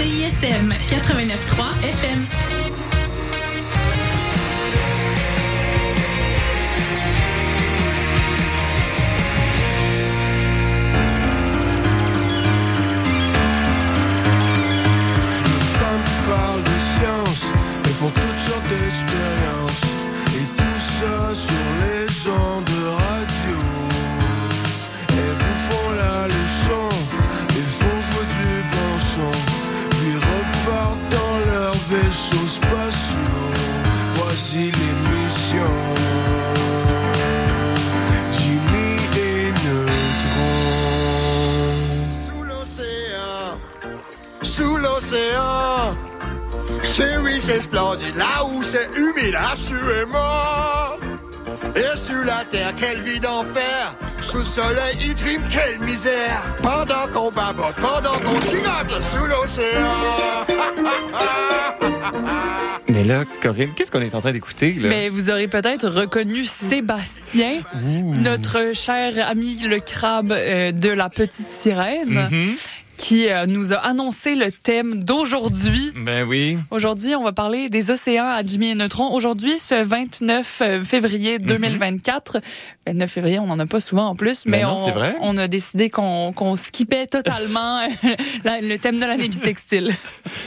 CISM 89.3 FM. C'est splendide, là où c'est humide, assurément. Et sur la terre, quelle vie d'enfer, sous le soleil, il trime, quelle misère. Pendant qu'on babote, pendant qu'on gigote sous l'océan. Mais là, Corinne, qu'est-ce qu'on est en train d'écouter? là? Mais vous aurez peut-être reconnu Sébastien, notre cher ami le crabe euh, de la petite sirène, Mhm. Qui euh, nous a annoncé le thème d'aujourd'hui. Ben oui. Aujourd'hui, on va parler des océans à Jimmy et Neutron. Aujourd'hui, ce 29 février 2024. 29 février, on n'en a pas souvent en plus, mais Ben non, on, c'est vrai. on a décidé qu'on qu'on skippait totalement le thème de l'année bisextile.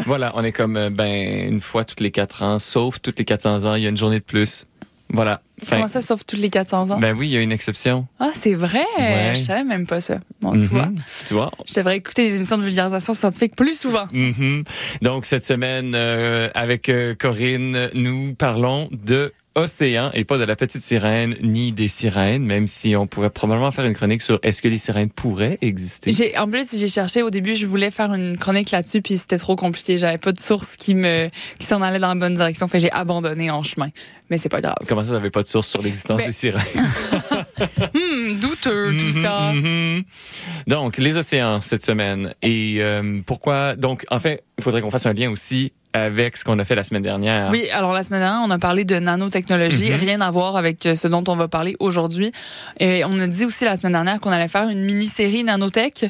Voilà, on est comme euh, ben une fois toutes les quatre ans, sauf toutes les 400 ans, il y a une journée de plus. Voilà. Comment ça, sauf tous les 400 ans? Ben oui, il y a une exception. Ah, c'est vrai? Ouais. Je savais même pas ça. Bon, tu vois. Mhm. Tu vois? Je devrais écouter des émissions de vulgarisation scientifique plus souvent. Mhm. Donc cette semaine, euh, avec euh, Corinne, nous parlons de océan et pas de la petite sirène ni des sirènes, même si on pourrait probablement faire une chronique sur est-ce que les sirènes pourraient exister. J'ai, en plus, j'ai cherché au début, je voulais faire une chronique là-dessus, puis c'était trop compliqué. J'avais pas de source qui me, qui s'en allait dans la bonne direction. Fait j'ai abandonné en chemin. Mais c'est pas grave. Comment ça, vous n'avez pas de source sur l'existence Ben- des sirènes? Hmm, douteux, tout Mhm, ça. mhm. Donc, les océans cette semaine. Et euh, pourquoi? Donc, en fait, il faudrait qu'on fasse un lien aussi avec ce qu'on a fait la semaine dernière. Oui, alors la semaine dernière, on a parlé de nanotechnologie, Mhm. rien à voir avec euh, ce dont on va parler aujourd'hui. Et on a dit aussi la semaine dernière qu'on allait faire une mini-série nanotech,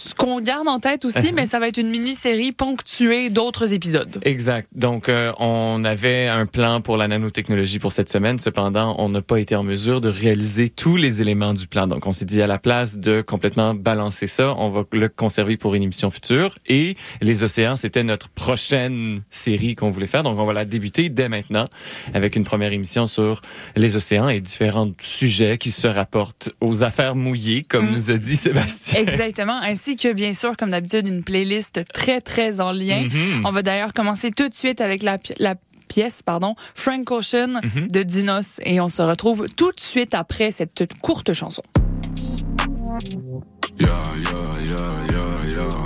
ce qu'on garde en tête aussi, Mhm. mais ça va être une mini-série ponctuée d'autres épisodes. Exact. Donc, euh, on avait un plan pour la nanotechnologie pour cette semaine. Cependant, on n'a pas été en mesure de réaliser tous les éléments du plan. Donc, on s'est dit à la place de complètement balancer ça, on va le conserver pour une émission future. Et les océans, c'était notre prochaine série qu'on voulait faire. Donc, on va la débuter dès maintenant avec une première émission sur les océans et différents sujets qui se rapportent aux affaires mouillées, comme Mm. nous a dit Sébastien. Exactement, ainsi que bien sûr, comme d'habitude, une playlist très très en lien. Mhm. On va d'ailleurs commencer tout de suite avec la, pi- la pièce, pardon, Frank Ocean Mhm. de Dinos, et on se retrouve tout de suite après cette courte chanson. Yeah, yeah, yeah, yeah, yeah. Yeah,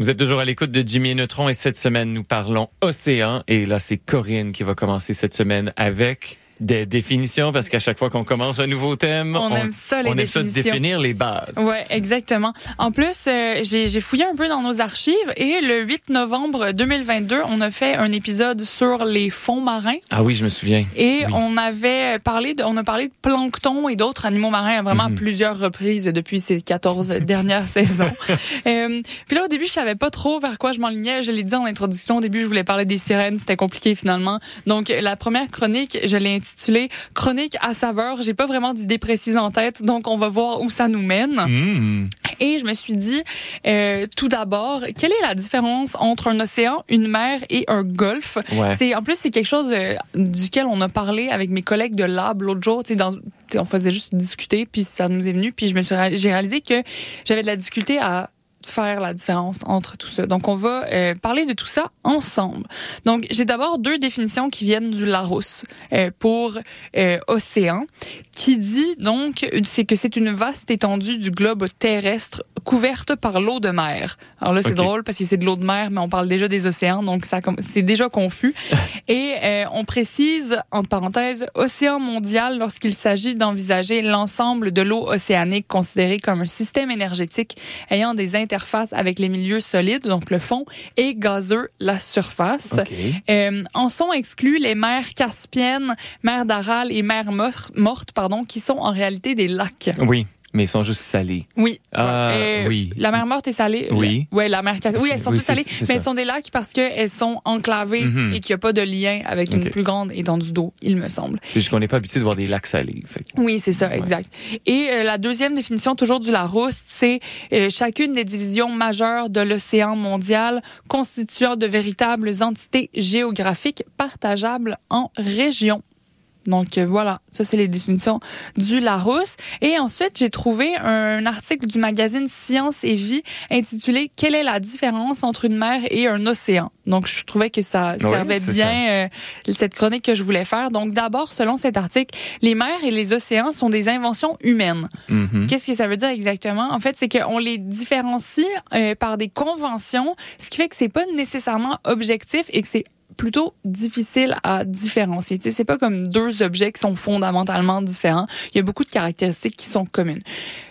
Vous êtes toujours à l'écoute de Jimmy Neutron et cette semaine, nous parlons océan. Et là, c'est Corinne qui va commencer cette semaine avec Des définitions, parce qu'à chaque fois qu'on commence un nouveau thème, On aime ça, les on aime ça de définir les bases. Ouais, exactement. En plus, euh, j'ai fouillé un peu dans nos archives et le 8 novembre 2022, on a fait un épisode sur les fonds marins. Ah oui, je me souviens. Et Oui. on avait parlé de, on a parlé de plancton et d'autres animaux marins à vraiment Mhm. plusieurs reprises depuis ces 14 dernières saisons. Euh, puis là, au début, je savais pas trop vers quoi je m'enlignais. Je l'ai dit en introduction. Au début, je voulais parler des sirènes. C'était compliqué finalement. Donc, la première chronique, je l'ai intitulée Chronique à saveur. J'ai pas vraiment d'idée précise en tête. Donc, on va voir où ça nous mène. Mmh. Et je me suis dit, euh, tout d'abord, quelle est la différence entre un océan, une mer et un golfe? Ouais. C'est En plus, c'est quelque chose euh, duquel on a parlé avec mes collègues de lab l'autre jour. Tu sais, dans, on faisait juste discuter, puis ça nous est venu, puis je me suis, j'ai réalisé que j'avais de la difficulté à faire la différence entre tout ça. Donc, on va euh, parler de tout ça ensemble. Donc, j'ai d'abord deux définitions qui viennent du Larousse euh, pour euh, océan, qui dit donc c'est que c'est une vaste étendue du globe terrestre couverte par l'eau de mer. Alors là, c'est drôle parce que c'est de l'eau de mer, mais on parle déjà des océans, donc ça c'est déjà confus. Et on précise entre parenthèses océan mondial lorsqu'il s'agit d'envisager l'ensemble de l'eau océanique considérée comme un système énergétique ayant des interfaces avec les milieux solides, donc le fond, et gazeux, la surface. Euh, en sont exclus les mers caspiennes, mer d'Aral et mer mor- morte, pardon, qui sont en réalité des lacs. Oui, mais ils sont juste salés. Oui. Ah, Euh, oui. La mer morte est salée. Oui. Ouais, la mer. Oui, elles sont Oui, toutes salées, mais elles sont des lacs parce qu'elles sont enclavées Mhm. et qu'il n'y a pas de lien avec une plus grande étendue d'eau, il me semble. C'est juste qu'on n'est pas habitué de voir des lacs salés. Fait Oui, c'est ça, Ouais. exact. Et euh, la deuxième définition, toujours du Larousse, c'est euh, chacune des divisions majeures de l'océan mondial constituant de véritables entités géographiques partageables en régions. Donc euh, voilà, ça c'est les définitions du Larousse. Et ensuite, j'ai trouvé un article du magazine Science et Vie intitulé Quelle est la différence entre une mer et un océan Donc je trouvais que ça servait bien euh, cette chronique que je voulais faire. Donc d'abord, selon cet article, les mers et les océans sont des inventions humaines. Mhm. Qu'est-ce que ça veut dire exactement? En fait, c'est qu'on les différencie euh, par des conventions, ce qui fait que c'est pas nécessairement objectif et que c'est plutôt difficile à différencier. Tu sais, c'est pas comme deux objets qui sont fondamentalement différents. Il y a beaucoup de caractéristiques qui sont communes.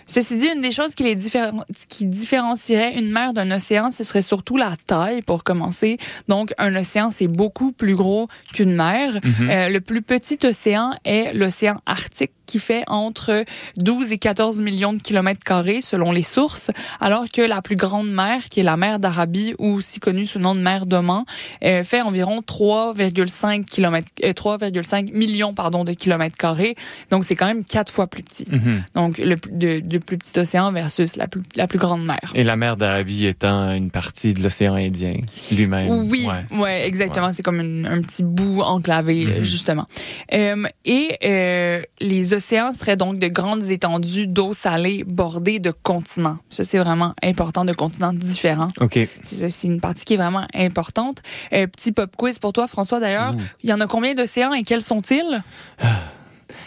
Ceci dit, une des choses qui les différen- qui différencierait une mer d'un océan, ce serait surtout la taille pour commencer. Donc, un océan, c'est beaucoup plus gros qu'une mer. Mhm. Euh, le plus petit océan est l'océan Arctique qui fait entre 12 et 14 millions de kilomètres carrés selon les sources, alors que la plus grande mer, qui est la mer d'Arabie ou aussi connue sous le nom de mer d'Oman, euh, fait environ 3,5 kilomètres, euh, 3,5 millions pardon de kilomètres carrés. Donc c'est quand même quatre fois plus petit. Mhm. Donc le de, de plus petit océan versus la plus la plus grande mer. Et la mer d'Arabie étant une partie de l'océan Indien lui-même. Oui, Ouais. ouais, exactement. C'est comme une- un petit bout enclavé, Mhm. justement. Euh, et euh, les océans seraient donc de grandes étendues d'eau salée bordées de continents. Ça, c'est vraiment important, de continents différents. OK. C'est une partie qui est vraiment importante. Euh, petit pop quiz pour toi, François, d'ailleurs. Il y en a combien d'océans et quels sont-ils?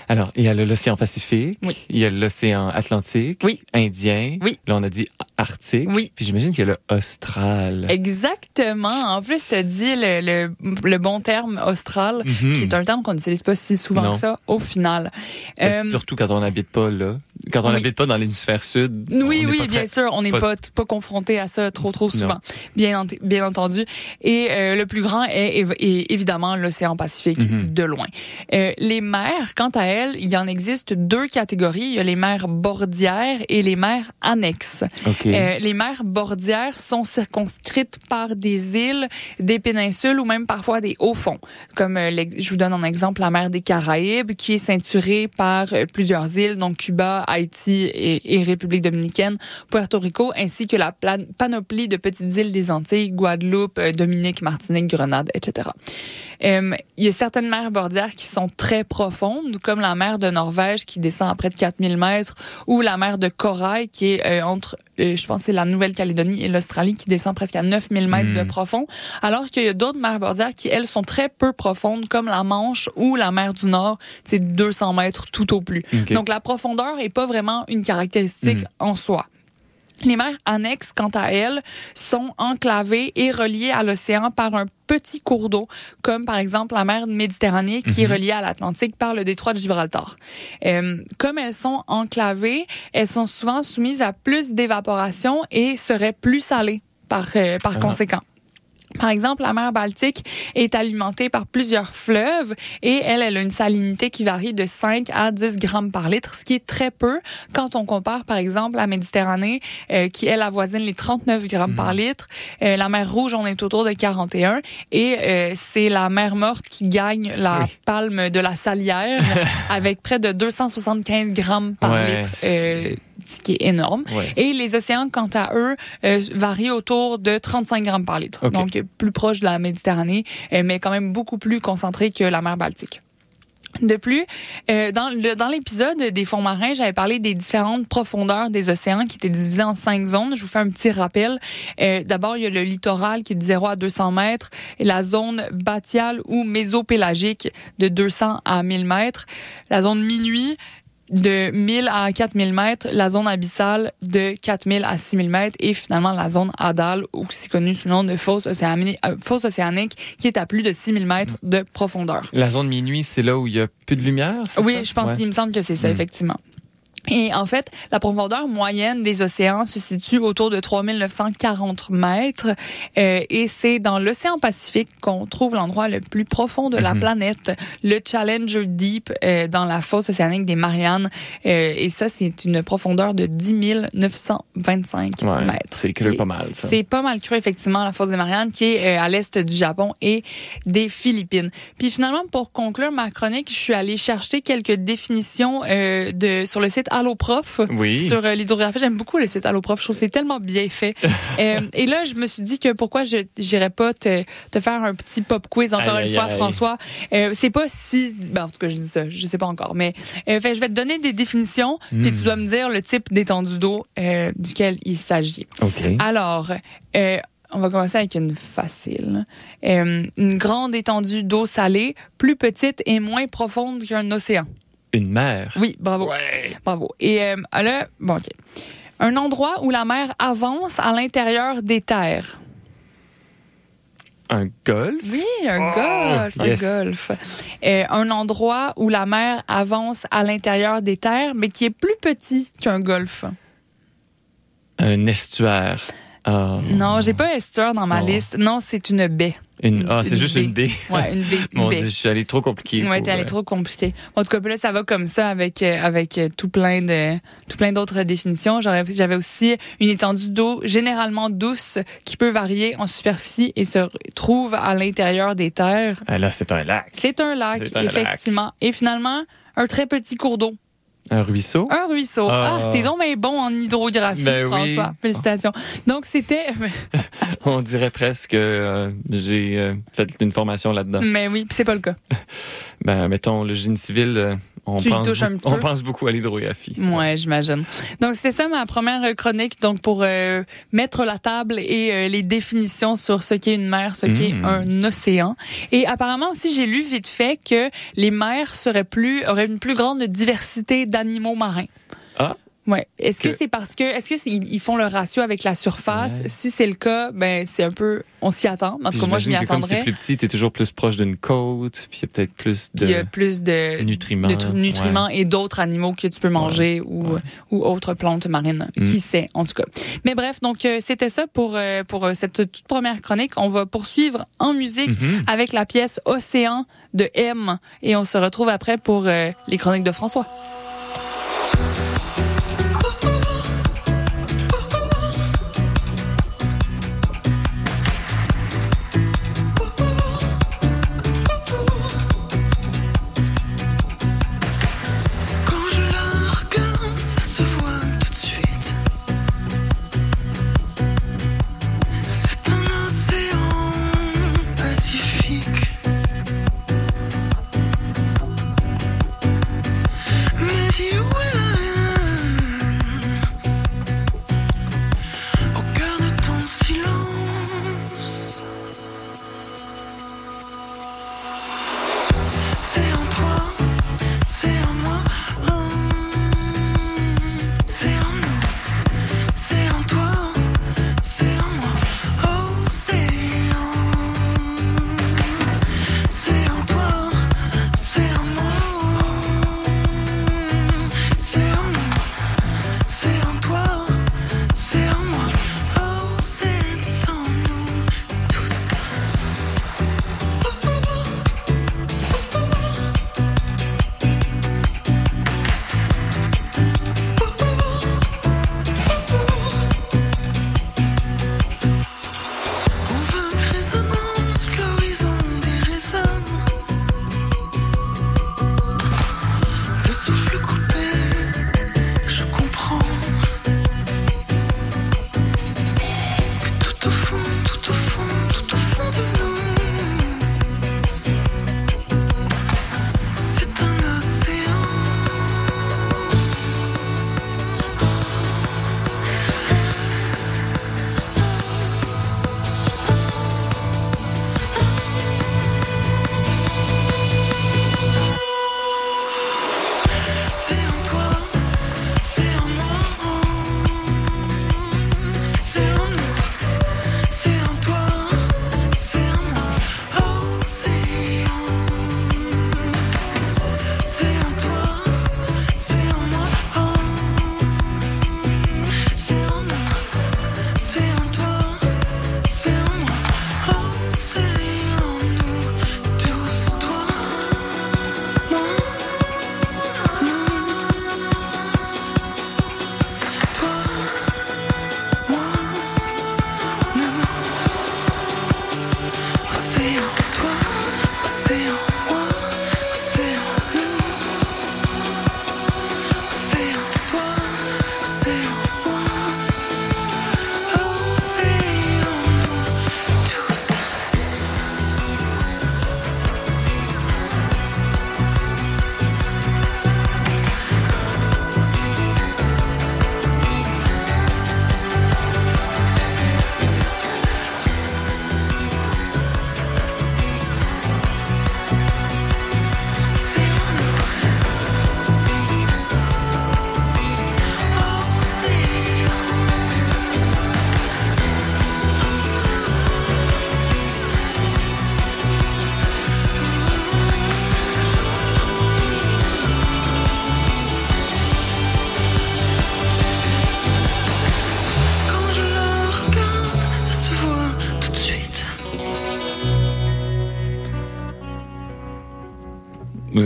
Alors, il y a l'océan Pacifique, Oui. il y a l'océan Atlantique, Oui. Indien, Oui. là on a dit Arctique, Oui. puis j'imagine qu'il y a le Austral. Exactement. En plus, tu as dit le, le, le bon terme austral, Mhm. qui est un terme qu'on n'utilise pas si souvent Non. que ça, au final. Euh, Surtout quand on n'habite pas là. Quand on oui. n'habite pas dans l'hémisphère sud. Oui, oui, bien très- sûr, on n'est pas- pas, confronté à ça trop, trop souvent, Non. bien, ent- bien entendu. Et euh, le plus grand est évidemment l'océan Pacifique Mhm. de loin. Euh, les mers, quant à elles, il y en existe deux catégories. Il y a les mers bordières et les mers annexes. OK. Euh, les mers bordières sont circonscrites par des îles, des péninsules ou même parfois des hauts fonds. Comme euh, je vous donne un exemple, la mer des Caraïbes, qui est ceinturée par euh, plusieurs îles, donc Cuba, Haïti et, République dominicaine, Puerto Rico, ainsi que la panoplie de petites îles des Antilles, Guadeloupe, Dominique, Martinique, Grenade, etc. Euh, il y a certaines mers bordières qui sont très profondes, comme la mer de Norvège qui descend à près de 4000 mètres, ou la mer de Corail qui est euh, entre, euh, je pense, c'est la Nouvelle-Calédonie et l'Australie qui descend presque à 9000 mètres de Mm. profond, alors qu'il y a d'autres mers bordières qui, elles, sont très peu profondes, comme la Manche ou la mer du Nord, c'est 200 mètres tout au plus. Donc la profondeur est pas vraiment une caractéristique Mm. en soi. Les mers annexes, quant à elles, sont enclavées et reliées à l'océan par un petit cours d'eau, comme par exemple la mer Méditerranée qui est Mhm. reliée à l'Atlantique par le détroit de Gibraltar. Euh, comme elles sont enclavées, elles sont souvent soumises à plus d'évaporation et seraient plus salées par, euh, par Ah. conséquent. Par exemple, la mer Baltique est alimentée par plusieurs fleuves et elle, elle a une salinité qui varie de 5 à 10 grammes par litre, ce qui est très peu quand on compare, par exemple, la Méditerranée, euh, qui, elle, avoisine les 39 grammes par litre. Euh, la mer Rouge, on est autour de 41. Et euh, c'est la mer Morte qui gagne la Oui. palme de la salière avec près de 275 grammes par Ouais, litre, qui est énorme. Ouais. Et les océans, quant à eux, euh, varient autour de 35 grammes par litre. Donc, plus proche de la Méditerranée, euh, mais quand même beaucoup plus concentré que la mer Baltique. De plus, euh, dans le- dans l'épisode des fonds marins, j'avais parlé des différentes profondeurs des océans qui étaient divisées en cinq zones. Je vous fais un petit rappel. Euh, D'abord, il y a le littoral qui est de 0 à 200 mètres, et la zone batiale ou mésopélagique de 200 à 1000 mètres, la zone minuit de 1000 à 4000 mètres, la zone abyssale de 4000 à 6000 mètres et finalement la zone adale, aussi connue sous le nom de fosse océanique, euh, fosse océanique qui est à plus de 6000 mètres de profondeur. La zone minuit, c'est là où il y a plus de lumière? Oui, ça? je pense Ouais. qu'il me semble que c'est ça, Mm. effectivement. Et en fait, la profondeur moyenne des océans se situe autour de 3940 mètres. Euh, et c'est dans l'océan Pacifique qu'on trouve l'endroit le plus profond de la Mhm. planète, le Challenger Deep, euh, dans la fosse océanique des Mariannes. Euh, et ça, c'est une profondeur de 10 925 Ouais, mètres. c'est est- pas mal, ça. C'est pas mal cru, effectivement, la fosse des Mariannes, qui est euh, à l'est du Japon et des Philippines. Puis finalement, pour conclure ma chronique, je suis allée chercher quelques définitions euh, de sur le site Alloprof. Oui. Sur euh, l'hydrographie, j'aime beaucoup le site Alloprof. Je trouve que c'est tellement bien fait. Euh, et là, je me suis dit que pourquoi je n'irais pas te, te faire un petit pop quiz encore Aïe, une aïe, fois, aïe. François. Euh, c'est pas si, ben, en tout cas, je dis ça, je sais pas encore, mais euh, fait, je vais te donner des définitions, puis Hmm. tu dois me dire le type d'étendue d'eau duquel il s'agit. Alors, on va commencer avec une facile. Une grande étendue d'eau salée, plus petite et moins profonde qu'un océan. Une mer. Oui, bravo. Bravo. Et euh, là, bon, OK. Un endroit où la mer avance à l'intérieur des terres. Un golfe? Oui, un Oh, golfe, yes. un golfe. Euh, un endroit où la mer avance à l'intérieur des terres, mais qui est plus petit qu'un golfe. Un estuaire. Ah. Non, j'ai pas estuaire dans ma liste. Non, c'est une baie. Une, ah, c'est juste une baie. Ouais, une une Mon. Dieu, je suis allé trop compliqué. Ouais, t'es allé euh, trop compliqué. En tout cas, là, ça va comme ça avec euh, avec euh, tout plein de tout plein d'autres définitions. J'avais aussi une étendue d'eau généralement douce qui peut varier en superficie et se trouve à l'intérieur des terres. ah, là, c'est un lac. C'est un lac, C'est un lac. effectivement. Et finalement, un très petit cours d'eau. Un ruisseau? Un ruisseau. Ah. Ah, t'es donc bien bon en hydrographie, Ben oui. François. Félicitations. Donc, c'était... On dirait presque que j'ai euh, fait une formation là-dedans. Mais oui, puis c'est pas le cas. Ben, mettons, le génie civil, euh, on, Tu pense, touches un beaucoup- petit on peu? pense beaucoup à l'hydrographie. Ouais, j'imagine. Donc c'était ça ma première chronique donc pour euh, mettre la table et euh, les définitions sur ce qu'est une mer, ce qu'est Mm. un océan. Et apparemment aussi j'ai lu vite fait que les mers seraient plus auraient une plus grande diversité d'animaux marins. Ah. Ouais. Est-ce que, Que- c'est parce que est-ce que ils font le ratio avec la surface? Ouais. Si c'est le cas, ben c'est un peu on s'y attend. En tout Puis cas moi je m'y que Comme c'est attendrais. plus petit, t'es toujours plus proche d'une côte, puis il y a peut-être plus Puis il y a de plus de nutriments. de et d'autres animaux que tu peux manger ou, ouais. ou autres plantes marines. Mm. Qui sait, en tout cas. Mais bref, donc euh, c'était ça pour, euh, pour euh, cette toute première chronique. On va poursuivre en musique Mhm. avec la pièce Océan de M. Et on se retrouve après pour euh, les chroniques de François.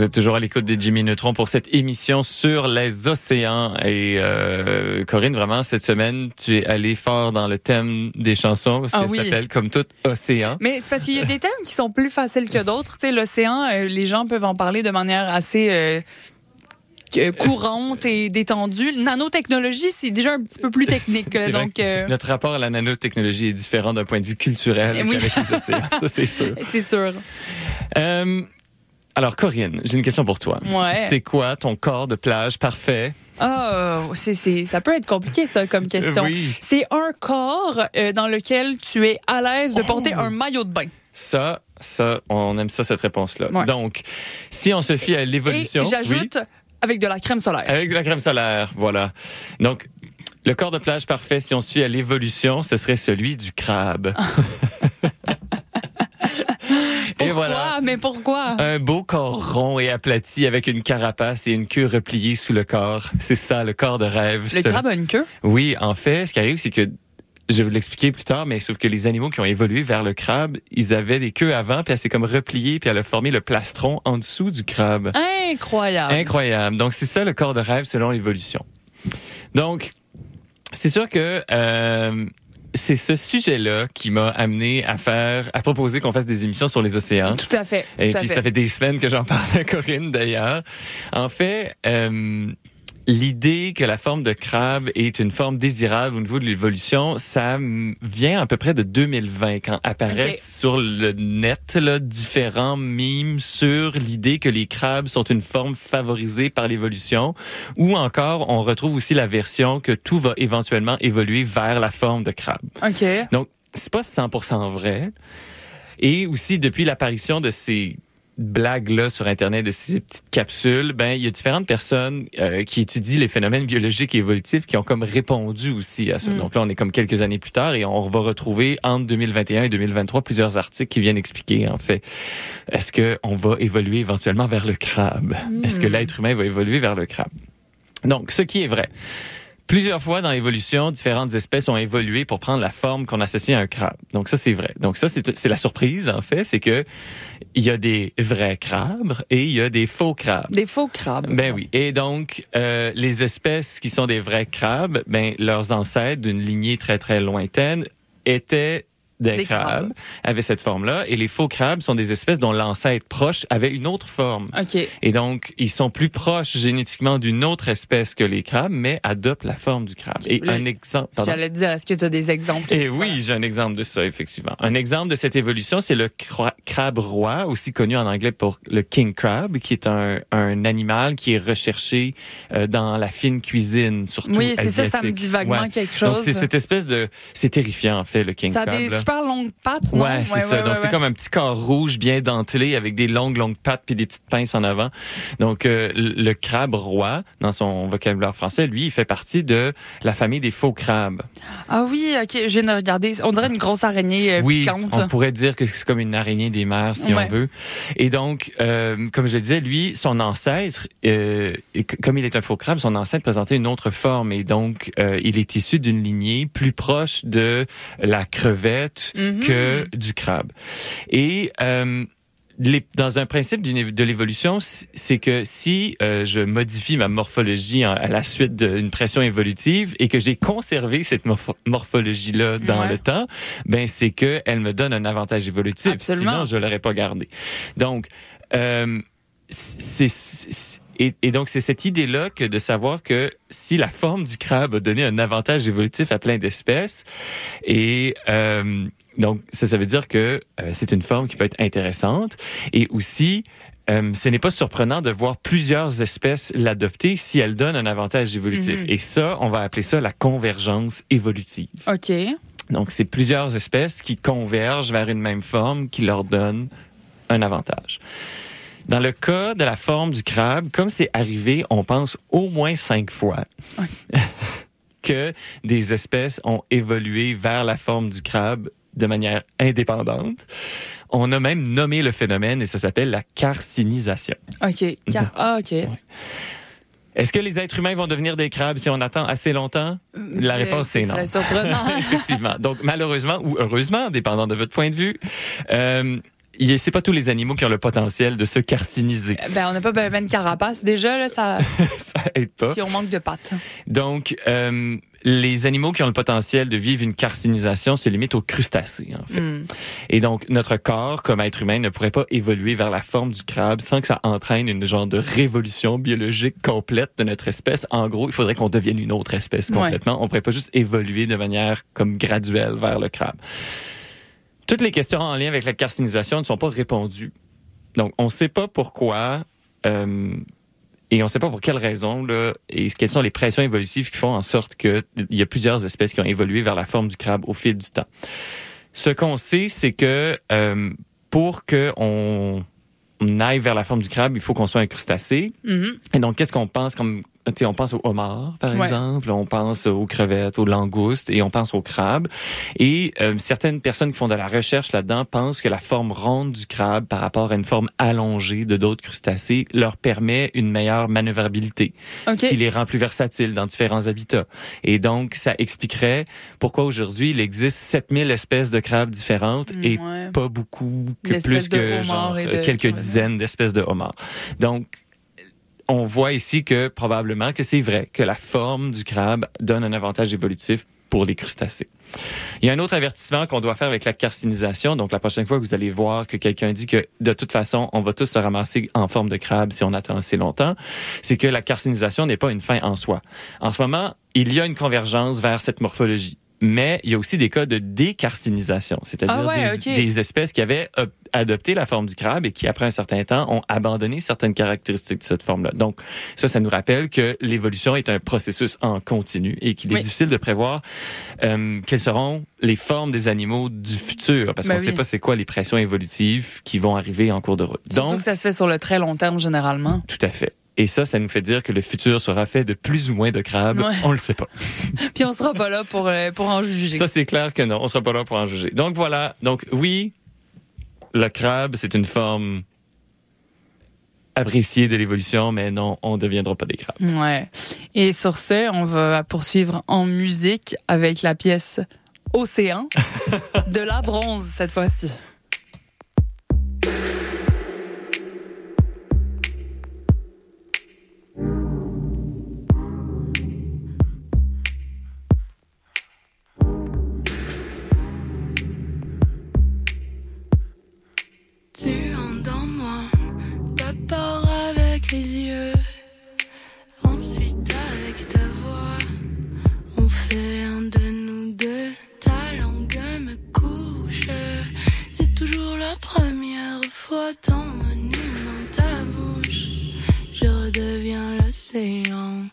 Vous êtes toujours à l'écoute des Jimmy Neutron pour cette émission sur les océans. Et euh, Corinne, vraiment, cette semaine, tu es allée fort dans le thème des chansons parce Ah qu'elle oui. s'appelle comme tout Océan. Mais c'est parce qu'il y a des thèmes qui sont plus faciles que d'autres. Tu sais, l'océan, euh, les gens peuvent en parler de manière assez euh, courante et détendue. Nanotechnologie, c'est déjà un petit peu plus technique. Donc, euh, Notre rapport à la nanotechnologie est différent d'un point de vue culturel Eh oui. qu'avec les océans. Ça, c'est sûr. c'est sûr. Euh, alors, Corinne, j'ai une question pour toi. Ouais. C'est quoi ton corps de plage parfait? Ah, c'est, c'est, ça peut être compliqué, ça, comme question. Euh, oui. C'est un corps euh, dans lequel tu es à l'aise de Oh. porter un maillot de bain. Ça, ça, on aime ça, cette réponse-là. Ouais. Donc, si on se fie à l'évolution. oui. j'ajoute avec de la crème solaire. Avec de la crème solaire, voilà. Donc, le corps de plage parfait, si on suit à l'évolution, ce serait celui du crabe. Pourquoi? voilà. Mais pourquoi? Un beau corps rond et aplati avec une carapace et une queue repliée sous le corps. C'est ça, le corps de rêve. Le crabe a une queue? Oui, en fait, ce qui arrive, c'est que je vais vous l'expliquer plus tard, mais sauf que les animaux qui ont évolué vers le crabe, ils avaient des queues avant, puis elle s'est comme repliée, puis elle a formé le plastron en dessous du crabe. Incroyable. Incroyable. Donc, c'est ça le corps de rêve selon l'évolution. Donc, c'est sûr que euh, c'est ce sujet-là qui m'a amené à faire, à proposer qu'on fasse des émissions sur les océans. Tout à fait. Et tout à puis, fait. ça fait des semaines que j'en parle à Corinne, d'ailleurs. En fait, euh, l'idée que la forme de crabe est une forme désirable au niveau de l'évolution, ça vient à peu près de 2020, quand apparaissent sur le net là, différents mimes sur l'idée que les crabes sont une forme favorisée par l'évolution, ou encore on retrouve aussi la version que tout va éventuellement évoluer vers la forme de crabe. OK. Donc, c'est pas 100% vrai. Et aussi, depuis l'apparition de ces blagues-là sur Internet, de ces petites capsules, ben, il y a différentes personnes euh, qui étudient les phénomènes biologiques et évolutifs qui ont comme répondu aussi à ça. Mm. Donc là, on est comme quelques années plus tard et on va retrouver entre 2021 et 2023 plusieurs articles qui viennent expliquer, en fait, est-ce que on va évoluer éventuellement vers le crabe? Est-ce que l'être humain va évoluer vers le crabe? Donc, ce qui est vrai. Plusieurs fois dans l'évolution, différentes espèces ont évolué pour prendre la forme qu'on associe à un crabe. Donc ça, c'est vrai. Donc ça, c'est la surprise, en fait, c'est que il y a des vrais crabes et il y a des faux crabes. Des faux crabes. Ben oui. Et donc, euh, les espèces qui sont des vrais crabes, ben leurs ancêtres d'une lignée très très lointaine étaient des, Des crabes, crabes. avaient cette forme-là. Et les faux crabes sont des espèces dont l'ancêtre proche avait une autre forme. OK. Et donc, ils sont plus proches génétiquement d'une autre espèce que les crabes, mais adoptent la forme du crabe. Et Le- un exemple... pardon. J'allais te dire, est-ce que tu as des exemples? Et oui, j'ai un exemple de ça, effectivement. Un exemple de cette évolution, c'est le cra- crabe roi, aussi connu en anglais pour le king crab, qui est un, un animal qui est recherché euh, dans la fine cuisine, surtout Oui, c'est ça, ça me dit vaguement Ouais. quelque Donc, chose. c'est cette espèce de... C'est terrifiant, en fait, le king ça crab. des là. Super longues pattes, non? Ouais, c'est ça. ouais, Donc, ouais, c'est ouais. comme un petit corps rouge bien dentelé avec des longues, longues pattes puis des petites pinces en avant. Donc, euh, le crabe roi, dans son vocabulaire français, lui, il fait partie de la famille des faux crabes. Ah oui, OK, je viens de regarder. On dirait une grosse araignée euh, oui, piquante. on pourrait dire que c'est comme une araignée des mers, si Ouais. on veut. Et donc, euh, comme je le disais, lui, son ancêtre, euh, comme il est un faux crabe, son ancêtre présentait une autre forme. Et donc, euh, il est issu d'une lignée plus proche de la crevette Mhm. que du crabe. Et... Euh, les- dans un principe de l'évolution, c'est que si euh, je modifie ma morphologie en- à la suite d'une pression évolutive et que j'ai conservé cette morpho- morphologie-là dans Ouais. le temps, ben c'est que elle me donne un avantage évolutif. Absolument. Sinon, je l'aurais pas gardé. Donc, euh, c'est- et, et donc c'est cette idée-là que de savoir que si la forme du crabe a donné un avantage évolutif à plein d'espèces et euh, donc ça ça veut dire que euh, c'est une forme qui peut être intéressante et aussi euh, ce n'est pas surprenant de voir plusieurs espèces l'adopter si elle donne un avantage évolutif. Mhm. Et ça, on va appeler ça la convergence évolutive. OK. Donc, c'est plusieurs espèces qui convergent vers une même forme qui leur donne un avantage. Dans le cas de la forme du crabe, comme c'est arrivé, on pense au moins cinq fois que des espèces ont évolué vers la forme du crabe de manière indépendante. On a même nommé le phénomène et ça s'appelle la carcinisation. OK. Car- Ah, OK. Est-ce que les êtres humains vont devenir des crabes si on attend assez longtemps? La Euh, réponse, ce c'est non. serait surprenant. Effectivement. Donc, malheureusement ou heureusement, dépendant de votre point de vue, euh, c'est pas tous les animaux qui ont le potentiel de se carciniser. Ben, on n'a pas ben, ben de carapace déjà, là, ça... Ça aide pas. puis on manque de pattes. Donc, euh, les animaux qui ont le potentiel de vivre une carcinisation se limitent aux crustacés, en fait. Hmm. Et donc, notre corps, comme être humain, ne pourrait pas évoluer vers la forme du crabe sans que ça entraîne une genre de révolution biologique complète de notre espèce. En gros, il faudrait qu'on devienne une autre espèce Ouais. complètement. On pourrait pas juste évoluer de manière comme graduelle vers le crabe. Toutes les questions en lien avec la carcinisation ne sont pas répondues. Donc, on ne sait pas pourquoi euh, et on ne sait pas pour quelles raisons là, et quelles sont les pressions évolutives qui font en sorte qu'il y a plusieurs espèces qui ont évolué vers la forme du crabe au fil du temps. Ce qu'on sait, c'est que euh, pour que on, on aille vers la forme du crabe, il faut qu'on soit un crustacé. Mhm. Et donc, qu'est-ce qu'on pense comme on pense au homard, par Ouais. exemple, on pense aux crevettes, aux langoustes, et on pense au crabe. Et euh, certaines personnes qui font de la recherche là-dedans pensent que la forme ronde du crabe par rapport à une forme allongée de d'autres crustacés leur permet une meilleure manœuvrabilité, OK. ce qui les rend plus versatiles dans différents habitats. Et donc, ça expliquerait pourquoi aujourd'hui il existe 7000 espèces de crabes différentes et Ouais. pas beaucoup que plus que genre et euh, quelques dizaines d'espèces de homards. Donc on voit ici que probablement que c'est vrai que la forme du crabe donne un avantage évolutif pour les crustacés. Il y a un autre avertissement qu'on doit faire avec la carcinisation. Donc, la prochaine fois que vous allez voir que quelqu'un dit que de toute façon, on va tous se ramasser en forme de crabe si on attend assez longtemps, c'est que la carcinisation n'est pas une fin en soi. En ce moment, il y a une convergence vers cette morphologie. Mais il y a aussi des cas de décarcinisation, c'est-à-dire Ah ouais, des, espèces qui avaient op- adopté la forme du crabe et qui, après un certain temps, ont abandonné certaines caractéristiques de cette forme-là. Donc, ça, ça nous rappelle que l'évolution est un processus en continu et qu'il est Oui. difficile de prévoir euh, quelles seront les formes des animaux du futur, parce Ben qu'on ne sait pas c'est quoi les pressions évolutives qui vont arriver en cours de route. Surtout Donc, que ça se fait sur le très long terme, généralement. tout à fait. Et ça, ça nous fait dire que le futur sera fait de plus ou moins de crabes. Ouais. On le sait pas. Puis on sera pas là pour, euh, pour en juger. Ça, c'est clair que non. On sera pas là pour en juger. Donc voilà. Donc oui, le crabe, c'est une forme appréciée de l'évolution, mais non, on ne deviendra pas des crabes. Ouais. Et sur ce, on va poursuivre en musique avec la pièce Océan de la bronze cette fois-ci. Les yeux, ensuite avec ta voix. On fait un de nous deux, ta langue me couche. C'est toujours la première fois ton monument ta bouche. Je redeviens l'océan.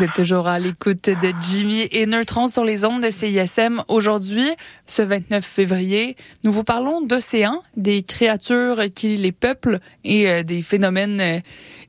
Vous êtes toujours à l'écoute de Jimmy et Neutron sur les ondes de CISM. Aujourd'hui, ce 29 février, nous vous parlons d'océans, des créatures qui les peuplent et euh, des phénomènes euh,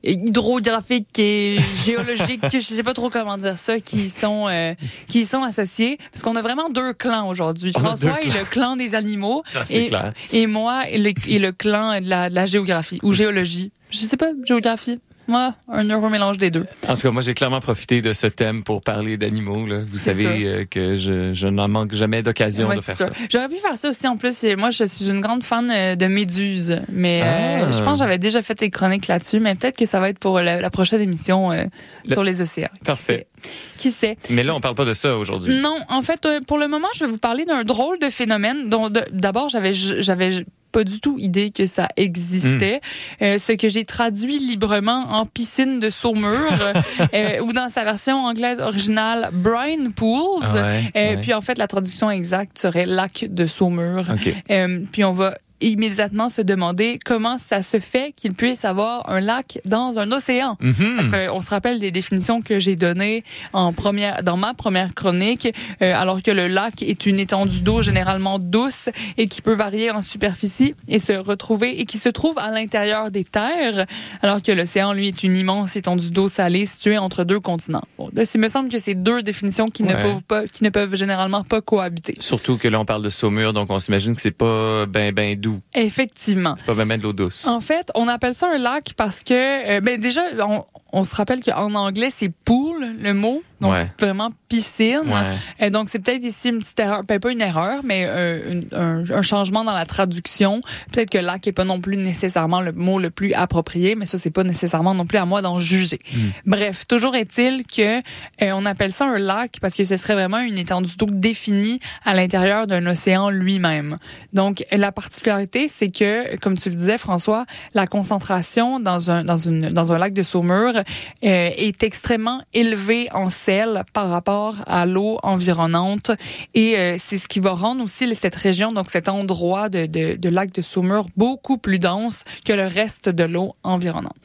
hydrographiques et géologiques, je sais pas trop comment dire ça, qui sont euh, qui y sont associés. Parce qu'on a vraiment deux clans aujourd'hui. François est le clan des animaux Ah, c'est et, clair. et moi est le, est le clan de la, de la géographie ou géologie. Je sais pas, géographie. Moi, un heureux mélange des deux. En tout cas, moi, j'ai clairement profité de ce thème pour parler d'animaux. là. Vous savez euh, que je, je n'en manque jamais d'occasion Ouais, de faire ça. ça. J'aurais pu faire ça aussi en plus. Moi, je suis une grande fan euh, de méduses, mais euh, Ah. je pense que j'avais déjà fait des chroniques là-dessus, mais peut-être que ça va être pour la, la prochaine émission euh, Le- sur les océans. Qui Parfait. sait? Qui sait? Mais là, on parle pas de ça aujourd'hui. Non, en fait, pour le moment, je vais vous parler d'un drôle de phénomène dont d'abord j'avais j'avais pas du tout idée que ça existait. Hmm. Euh, ce que j'ai traduit librement en piscine de saumure euh, ou dans sa version anglaise originale brine pools. Ah ouais, Euh, ouais. Puis en fait, la traduction exacte serait lac de saumure. Euh, puis on va immédiatement se demander comment ça se fait qu'il puisse avoir un lac dans un océan. Mhm. Parce qu'on se rappelle des définitions que j'ai données en première, dans ma première chronique, euh, alors que le lac est une étendue d'eau généralement douce et qui peut varier en superficie et se retrouver et qui se trouve à l'intérieur des terres, alors que l'océan, lui, est une immense étendue d'eau salée située entre deux continents. Bon, là, il me semble que c'est deux définitions qui ne peuvent pas, qui ne peuvent généralement pas cohabiter. Surtout que là, on parle de saumure, donc on s'imagine que c'est pas ben ben doux. Effectivement. C'est pas ben de l'eau douce. En fait, on appelle ça un lac parce que, euh, ben déjà, on, on se rappelle qu'en anglais, c'est pool, le mot. Donc, Ouais. vraiment piscine. Ouais. Et donc, c'est peut-être ici une petite erreur, ben, pas une erreur, mais euh, une- un, un changement dans la traduction. Peut-être que lac est pas non plus nécessairement le mot le plus approprié, mais ça, c'est pas nécessairement non plus à moi d'en juger. Bref, toujours est-il que euh, on appelle ça un lac parce que ce serait vraiment une étendue d'eau définie à l'intérieur d'un océan lui-même. Donc, la particularité, c'est que, comme tu le disais, François, la concentration dans un, dans une, dans un lac de saumure euh, est extrêmement élevée en sel par rapport à l'eau environnante. Et euh, c'est ce qui va rendre aussi cette région, donc cet endroit de, de, de lac de saumure, beaucoup plus dense que le reste de l'eau environnante.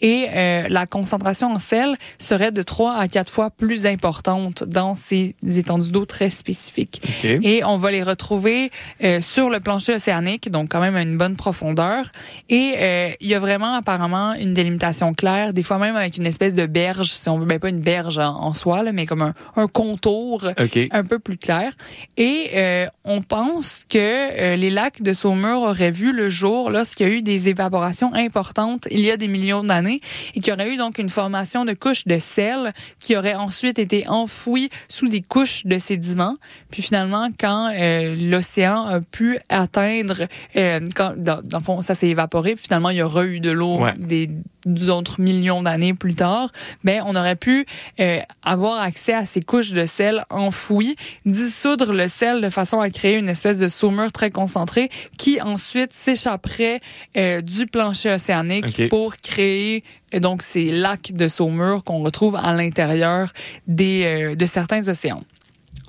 Et euh, la concentration en sel serait de 3 à 4 fois plus importante dans ces étendues d'eau très spécifiques. Et on va les retrouver euh, sur le plancher océanique, donc quand même à une bonne profondeur. Et euh, il y a vraiment apparemment une délimitation claire, des fois même avec une espèce de berge, si on veut, ben pas une berge en, en soi, là, mais comme un, un contour un peu plus clair. Et euh, on pense que euh, les lacs de Saumur auraient vu le jour lorsqu'il y a eu des évaporations importantes il y a des millions d'années et qu'il y aurait eu donc une formation de couches de sel qui aurait ensuite été enfouie sous des couches de sédiments. Puis finalement, quand euh, l'océan a pu atteindre, quand, dans, dans le fond, ça s'est évaporé, puis finalement, il y aura eu de l'eau Ouais. des d'autres millions d'années plus tard, ben on aurait pu euh, avoir accès à ces couches de sel enfouies, dissoudre le sel de façon à créer une espèce de saumure très concentrée qui ensuite s'échapperait euh, du plancher océanique pour créer euh, donc ces lacs de saumure qu'on retrouve à l'intérieur des euh, de certains océans.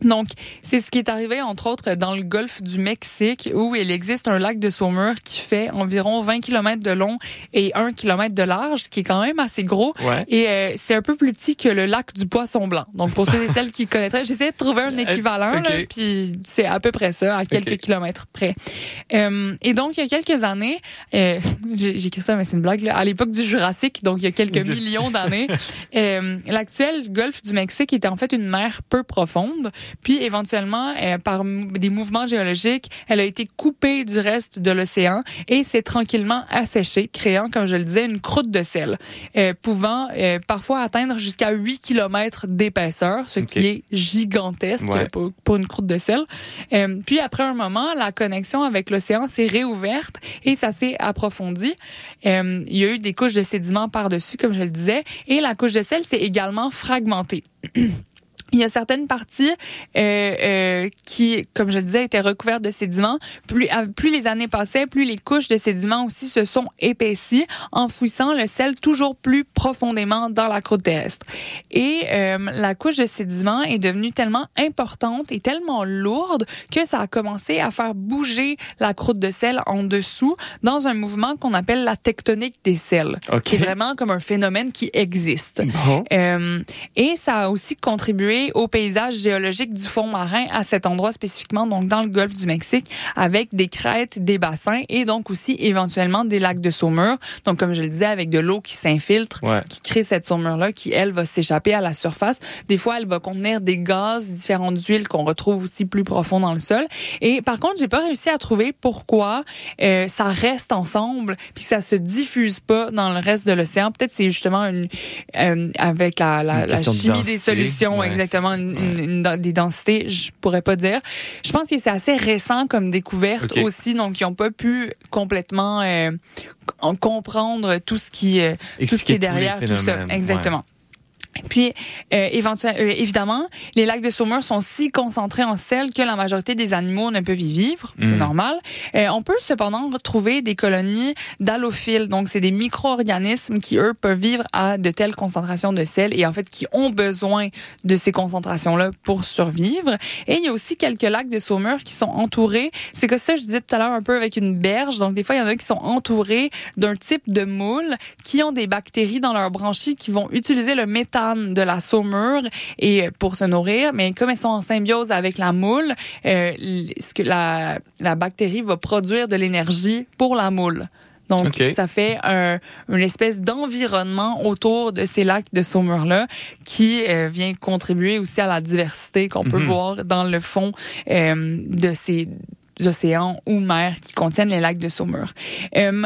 Donc, c'est ce qui est arrivé, entre autres, dans le golfe du Mexique, où il existe un lac de saumure qui fait environ 20 km de long et 1 km de large, ce qui est quand même assez gros. Ouais. Et euh, c'est un peu plus petit que le lac du Poisson Blanc. Donc, pour ceux et celles qui connaîtraient, j'essaie de trouver un équivalent, ok. là, puis c'est à peu près ça, à quelques kilomètres près. Euh, et donc, il y a quelques années, euh, écrit ça, mais c'est une blague, là, à l'époque du Jurassique, donc il y a quelques millions d'années, euh, l'actuel golfe du Mexique était en fait une mer peu profonde. Puis éventuellement, euh, par des mouvements géologiques, elle a été coupée du reste de l'océan et s'est tranquillement asséchée, créant, comme je le disais, une croûte de sel, euh, pouvant euh, parfois atteindre jusqu'à 8 km d'épaisseur, ce qui est gigantesque Ouais. pour, pour une croûte de sel. Puis après un moment, la connexion avec l'océan s'est réouverte et ça s'est approfondi. Il y a eu des couches de sédiments par-dessus, comme je le disais, et la couche de sel s'est également fragmentée. Il y a certaines parties euh, euh, qui, comme je le disais, étaient recouvertes de sédiments. Plus, à- plus les années passaient, plus les couches de sédiments aussi se sont épaissies, enfouissant le sel toujours plus profondément dans la croûte terrestre. Et euh, la couche de sédiments est devenue tellement importante et tellement lourde que ça a commencé à faire bouger la croûte de sel en dessous dans un mouvement qu'on appelle la tectonique des sels, OK. qui est vraiment comme un phénomène qui existe. Bon. Euh, et ça a aussi contribué au paysage géologique du fond marin à cet endroit spécifiquement, donc dans le golfe du Mexique, avec des crêtes, des bassins et donc aussi éventuellement des lacs de saumure. Donc, comme je le disais, avec de l'eau qui s'infiltre, Ouais. qui crée cette saumure-là, qui, elle, va s'échapper à la surface. Des fois, elle va contenir des gaz, différentes huiles qu'on retrouve aussi plus profond dans le sol. Et par contre, j'ai pas réussi à trouver pourquoi euh, ça reste ensemble puis que ça se diffuse pas dans le reste de l'océan. Peut-être c'est justement une euh, avec la, la, Une la question de chimie des solutions, Ouais, exactement, une, c'est- une- une des densités, je pourrais pas dire. Je pense que c'est assez récent comme découverte aussi, donc ils ont pas pu complètement euh, en comprendre tout ce qui euh, tout ce qui est derrière tout ça. Exactement. Puis, euh, éventuellement, euh, évidemment, les lacs de saumure sont si concentrés en sel que la majorité des animaux ne peuvent y vivre. C'est Mm. normal. Euh, on peut cependant retrouver des colonies d'halophiles. Donc, c'est des micro-organismes qui, eux, peuvent vivre à de telles concentrations de sel et en fait qui ont besoin de ces concentrations-là pour survivre. Et il y a aussi quelques lacs de saumure qui sont entourés. C'est que ça, je disais tout à l'heure, un peu avec une berge. Donc, des fois, il y en a qui sont entourés d'un type de moule qui ont des bactéries dans leurs branchies qui vont utiliser le de la saumure et pour se nourrir. Mais comme elles sont en symbiose avec la moule, euh, ce que la, la bactérie va produire de l'énergie pour la moule. Donc, ça fait un, une espèce d'environnement autour de ces lacs de saumure-là qui euh, vient contribuer aussi à la diversité qu'on peut Mhm. voir dans le fond euh, de ces océans ou mers qui contiennent les lacs de saumure. Euh,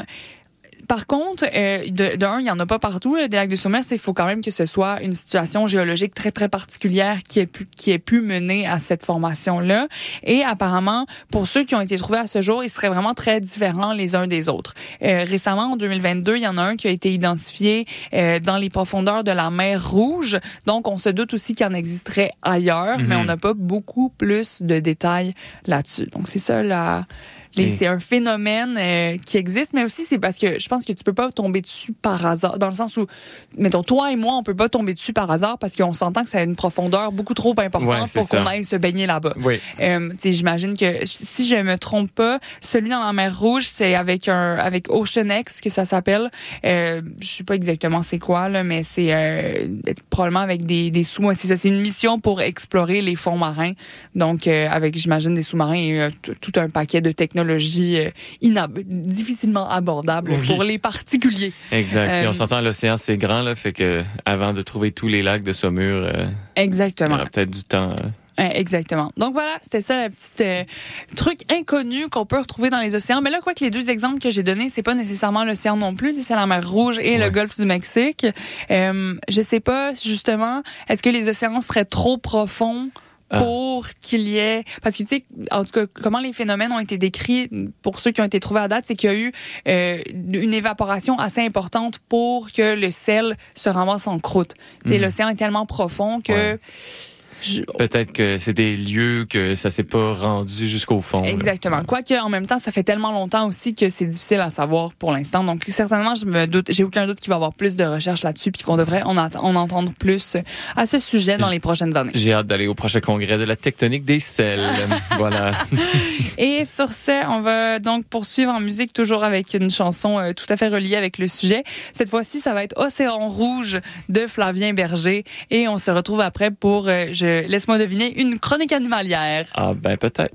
par contre, euh, de, d'un, il n'y en a pas partout, là, des lacs de saumure. C'est qu'il faut quand même que ce soit une situation géologique très, très particulière qui ait pu, qui ait pu mener à cette formation-là. Et apparemment, pour ceux qui ont été trouvés à ce jour, ils seraient vraiment très différents les uns des autres. Euh, récemment, en 2022, il y en a un qui a été identifié euh, dans les profondeurs de la mer Rouge. Donc, on se doute aussi qu'il en existerait ailleurs, mais Mhm. on n'a pas beaucoup plus de détails là-dessus. Donc, c'est ça la... Et- C'est un phénomène euh, qui existe, mais aussi c'est parce que je pense que tu peux pas tomber dessus par hasard, dans le sens où, mettons, toi et moi, on peut pas tomber dessus par hasard parce qu'on s'entend que ça a une profondeur beaucoup trop importante Ouais, pour qu'on aille se baigner là-bas. Oui. Euh, j'imagine que si je me trompe pas, celui dans la mer Rouge, c'est avec un avec Ocean X que ça s'appelle. Euh, je sais pas exactement c'est quoi là, mais c'est euh, probablement avec des des sous. C'est ça, c'est une mission pour explorer les fonds marins. Donc euh, avec j'imagine des sous-marins et euh, tout un paquet de technologies euh, inab- difficilement abordables Oui. pour les particuliers. Exact. Puis Euh, on s'entend, l'océan, c'est grand, là, fait que avant de trouver tous les lacs de saumure, euh, il y Exactement. aura peut-être du temps. euh. Exactement. Donc voilà, c'était ça la petite euh, truc inconnu qu'on peut retrouver dans les océans. Mais là, quoi que les deux exemples que j'ai donnés, c'est pas nécessairement l'océan non plus, c'est la mer Rouge et le golfe du Mexique. Euh, je sais pas justement, est-ce que les océans seraient trop profonds. Pour qu'il y ait parce que tu sais en tout cas comment les phénomènes ont été décrits pour ceux qui ont été trouvés à date c'est qu'il y a eu euh, une évaporation assez importante pour que le sel se ramasse en croûte. Tu sais Mhm. l'océan est tellement profond que Ouais. Je- Peut-être que c'est des lieux que ça s'est pas rendu jusqu'au fond. Exactement. Quoique, en même temps, ça fait tellement longtemps aussi que c'est difficile à savoir pour l'instant. Donc, certainement, je me doute, j'ai aucun doute qu'il va y avoir plus de recherches là-dessus puis qu'on devrait en, en entendre plus à ce sujet dans les prochaines années. J'ai hâte d'aller au prochain congrès de la tectonique des sels. voilà. Et sur ce, on va donc poursuivre en musique toujours avec une chanson euh, tout à fait reliée avec le sujet. Cette fois-ci, ça va être Océan Rouge de Flavien Berger et on se retrouve après pour, euh, je laisse-moi deviner, une chronique animalière. Ah ben peut-être.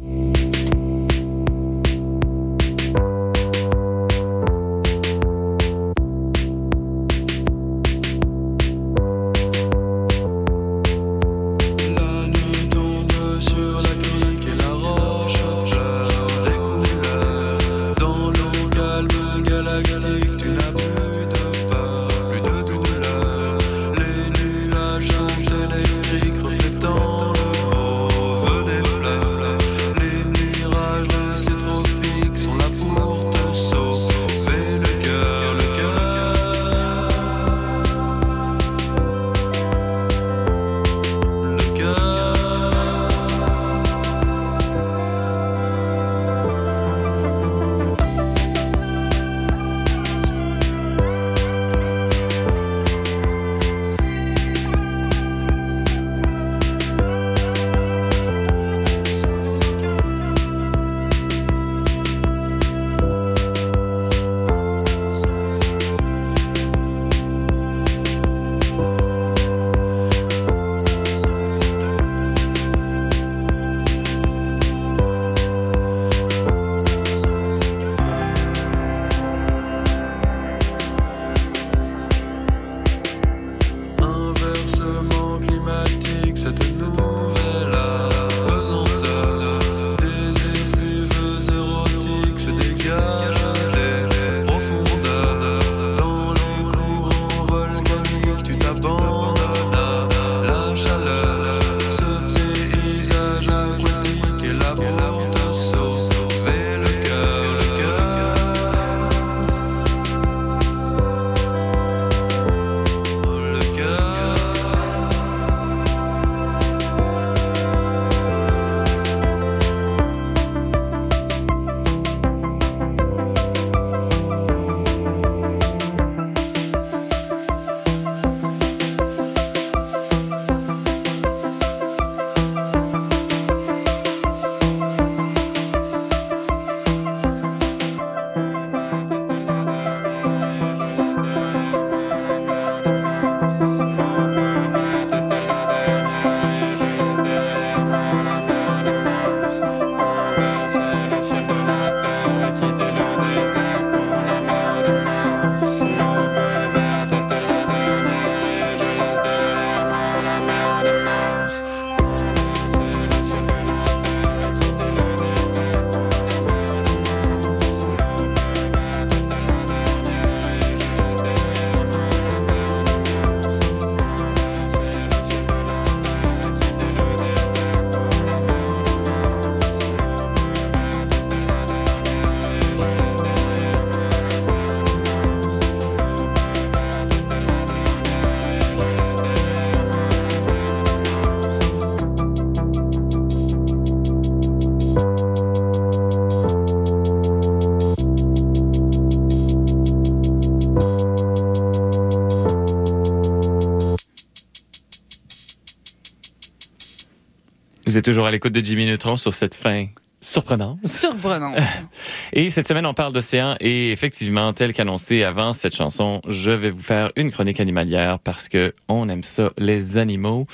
Vous êtes toujours à l'écoute de Jimmy Neutron sur cette fin surprenante. Surprenant. Et cette semaine, on parle d'océan et effectivement, tel qu'annoncé avant cette chanson, je vais vous faire une chronique animalière parce que on aime ça, les animaux.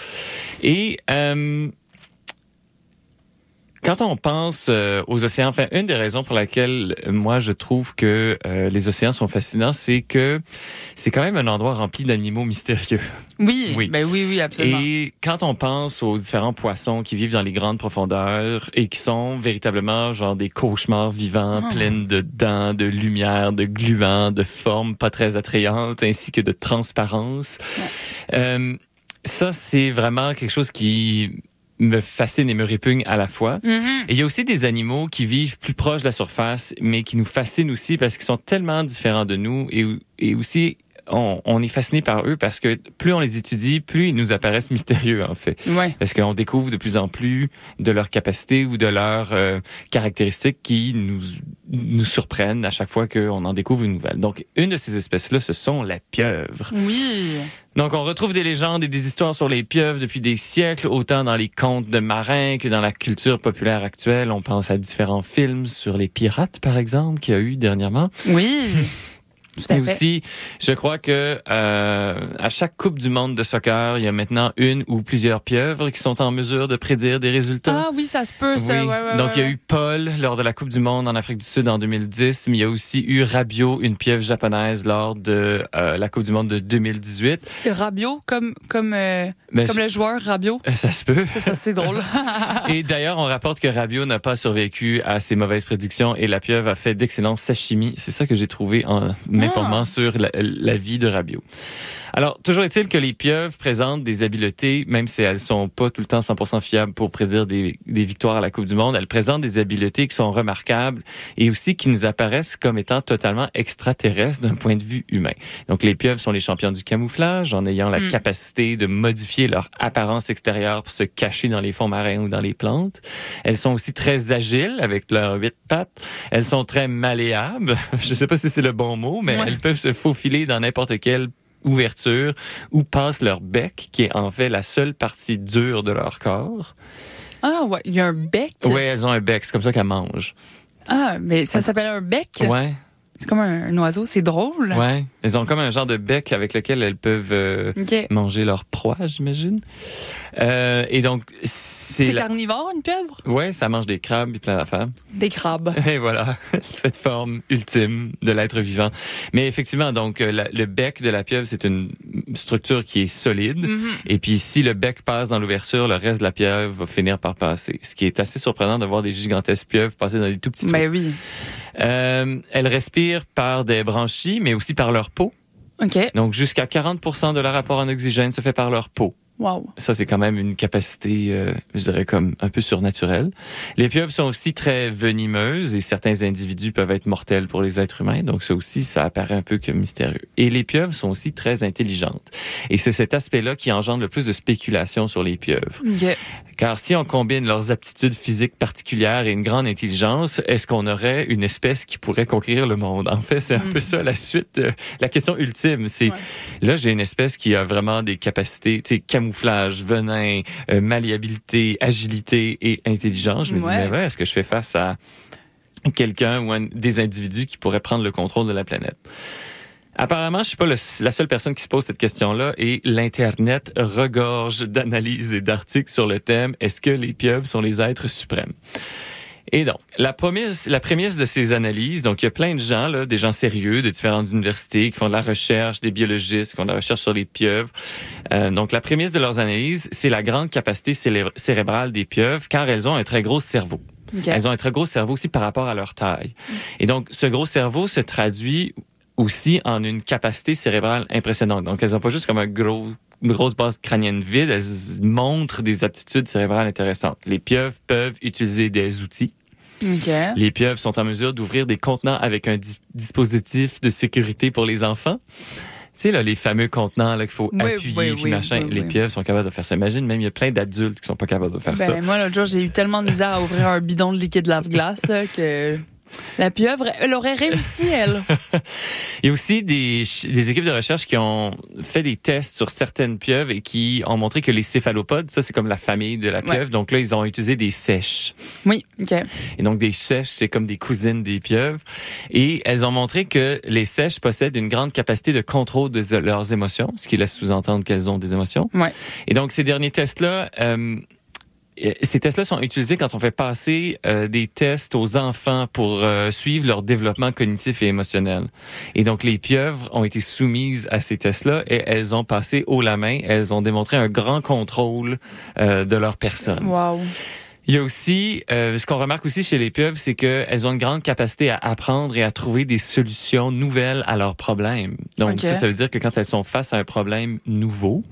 Et euh, quand on pense euh, aux océans, enfin, une des raisons pour laquelle euh, moi je trouve que euh, les océans sont fascinants, c'est que c'est quand même un endroit rempli d'animaux mystérieux. Oui, Oui. ben oui, oui, absolument. Et quand on pense aux différents poissons qui vivent dans les grandes profondeurs et qui sont véritablement genre des cauchemars vivants, Ah. pleines de dents, de lumière, de gluants, de formes pas très attrayantes, ainsi que de transparence, euh, ça c'est vraiment quelque chose qui me fascine et me répugne à la fois. Mhm. Et il y a aussi des animaux qui vivent plus proche de la surface, mais qui nous fascinent aussi parce qu'ils sont tellement différents de nous et, et aussi on, on est fasciné par eux parce que plus on les étudie, plus ils nous apparaissent mystérieux en fait. Ouais. Parce qu'on découvre de plus en plus de leurs capacités ou de leurs euh, caractéristiques qui nous, nous surprennent à chaque fois qu'on en découvre une nouvelle. Donc, une de ces espèces-là, ce sont la pieuvre. Oui. Donc, on retrouve des légendes et des histoires sur les pieuvres depuis des siècles, autant dans les contes de marins que dans la culture populaire actuelle. On pense à différents films sur les pirates, par exemple, qu'il y a eu dernièrement. Oui. Et aussi, je crois que euh, à chaque Coupe du monde de soccer, il y a maintenant une ou plusieurs pieuvres qui sont en mesure de prédire des résultats. Ah oui, ça se peut, ça. Oui. Ouais, ouais, Donc, il y a eu Paul lors de la Coupe du Monde en Afrique du Sud en 2010, mais il y a aussi eu Rabiot, une pieuvre japonaise, lors de euh, la Coupe du Monde de 2018. Rabiot, comme, comme, euh, comme je- le joueur Rabiot. Ça se peut. C'est ça, c'est drôle. Et d'ailleurs, on rapporte que Rabiot n'a pas survécu à ses mauvaises prédictions et la pieuvre a fait d'excellents sashimi. C'est ça que j'ai trouvé en m'informant Ah. sur la, la vie de Rabiot. Alors, toujours est-il que les pieuvres présentent des habiletés, même si elles sont pas tout le temps 100% fiables pour prédire des, des victoires à la Coupe du Monde, elles présentent des habiletés qui sont remarquables et aussi qui nous apparaissent comme étant totalement extraterrestres d'un point de vue humain. Donc, les pieuvres sont les champions du camouflage en ayant la Mm. capacité de modifier leur apparence extérieure pour se cacher dans les fonds marins ou dans les plantes. Elles sont aussi très agiles avec leurs huit pattes. Elles sont très malléables. Je sais pas si c'est le bon mot, mais Ouais. elles peuvent se faufiler dans n'importe quelle ouverture ou passent leur bec, qui est en fait la seule partie dure de leur corps. Ah ouais, il y a un bec. Ouais, elles ont un bec, c'est comme ça qu'elles mangent. Ah, mais ça s'appelle un bec? Ouais, C'est comme un, un oiseau, c'est drôle. ouais. Elles ont comme un genre de bec avec lequel elles peuvent euh, manger leur proie, j'imagine. Euh, et donc, c'est C'est la... carnivore, une pieuvre? Ouais, ça mange des crabes et plein d'affaires. Des crabes. Et voilà, cette forme ultime de l'être vivant. Mais effectivement, donc euh, la- le bec de la pieuvre, c'est une structure qui est solide. Mhm. Et puis si le bec passe dans l'ouverture, le reste de la pieuvre va finir par passer. Ce qui est assez surprenant de voir des gigantesques pieuvres passer dans des tout petits trous. Ben oui. Euh, elles respirent par des branchies, mais aussi par leur peau. OK. Donc jusqu'à 40 de leur apport en oxygène se fait par leur peau. Wow. Ça, c'est quand même une capacité, euh, je dirais, comme un peu surnaturelle. Les pieuvres sont aussi très venimeuses et certains individus peuvent être mortels pour les êtres humains. Donc, ça aussi, ça apparaît un peu comme mystérieux. Et les pieuvres sont aussi très intelligentes. Et c'est cet aspect-là qui engendre le plus de spéculation sur les pieuvres. OK. Car si on combine leurs aptitudes physiques particulières et une grande intelligence, est-ce qu'on aurait une espèce qui pourrait conquérir le monde? En fait, c'est un peu ça la suite, euh, la question ultime. C'est Ouais. là, j'ai une espèce qui a vraiment des capacités, tu sais, camouflage, venin, euh, malléabilité, agilité et intelligence. Je me dis, Ouais. mais ouais, est-ce que je fais face à quelqu'un ou un- des individus qui pourraient prendre le contrôle de la planète? Apparemment, je suis pas le- la seule personne qui se pose cette question-là et l'Internet regorge d'analyses et d'articles sur le thème est-ce que les pieuvres sont les êtres suprêmes? Et donc, la prémisse, la prémisse de ces analyses, donc il y a plein de gens, là, des gens sérieux de différentes universités qui font de la recherche, des biologistes qui font de la recherche sur les pieuvres. Euh, donc, la prémisse de leurs analyses, c'est la grande capacité cérébrale des pieuvres, car elles ont un très gros cerveau. OK. Elles ont un très gros cerveau aussi par rapport à leur taille. Et donc, ce gros cerveau se traduit aussi en une capacité cérébrale impressionnante. Donc, elles ont pas juste comme un gros une grosse base crânienne vide, elles montrent des aptitudes cérébrales intéressantes. Les pieuvres peuvent utiliser des outils. OK. Les pieuvres sont en mesure d'ouvrir des contenants avec un di- dispositif de sécurité pour les enfants. Tu sais, là, les fameux contenants qu'il faut Oui, appuyer oui, puis oui, machin. les pieuvres sont capables de faire ça. Imagine, même il y a plein d'adultes qui sont pas capables de faire ça. Ben, moi, l'autre jour, j'ai eu tellement de misère à ouvrir un bidon de liquide lave-glace là, que la pieuvre, elle aurait réussi, elle. Il y a aussi des, équipes de recherche qui ont fait des tests sur certaines pieuvres et qui ont montré que les céphalopodes, ça c'est comme la famille de la pieuvre, Ouais. donc là ils ont utilisé des sèches. Oui, OK. Et donc des sèches, c'est comme des cousines des pieuvres. Et elles ont montré que les sèches possèdent une grande capacité de contrôle de leurs émotions, ce qui laisse sous-entendre qu'elles ont des émotions. Ouais. Et donc ces derniers tests-là, euh, ces tests-là sont utilisés quand on fait passer euh, des tests aux enfants pour euh, suivre leur développement cognitif et émotionnel. Et donc les pieuvres ont été soumises à ces tests-là et elles ont passé haut la main. Elles ont démontré un grand contrôle euh, de leur personne. Wow. Il y a aussi, euh, ce qu'on remarque aussi chez les pieuvres, c'est qu'elles ont une grande capacité à apprendre et à trouver des solutions nouvelles à leurs problèmes. Donc ça, ça veut dire que quand elles sont face à un problème nouveau,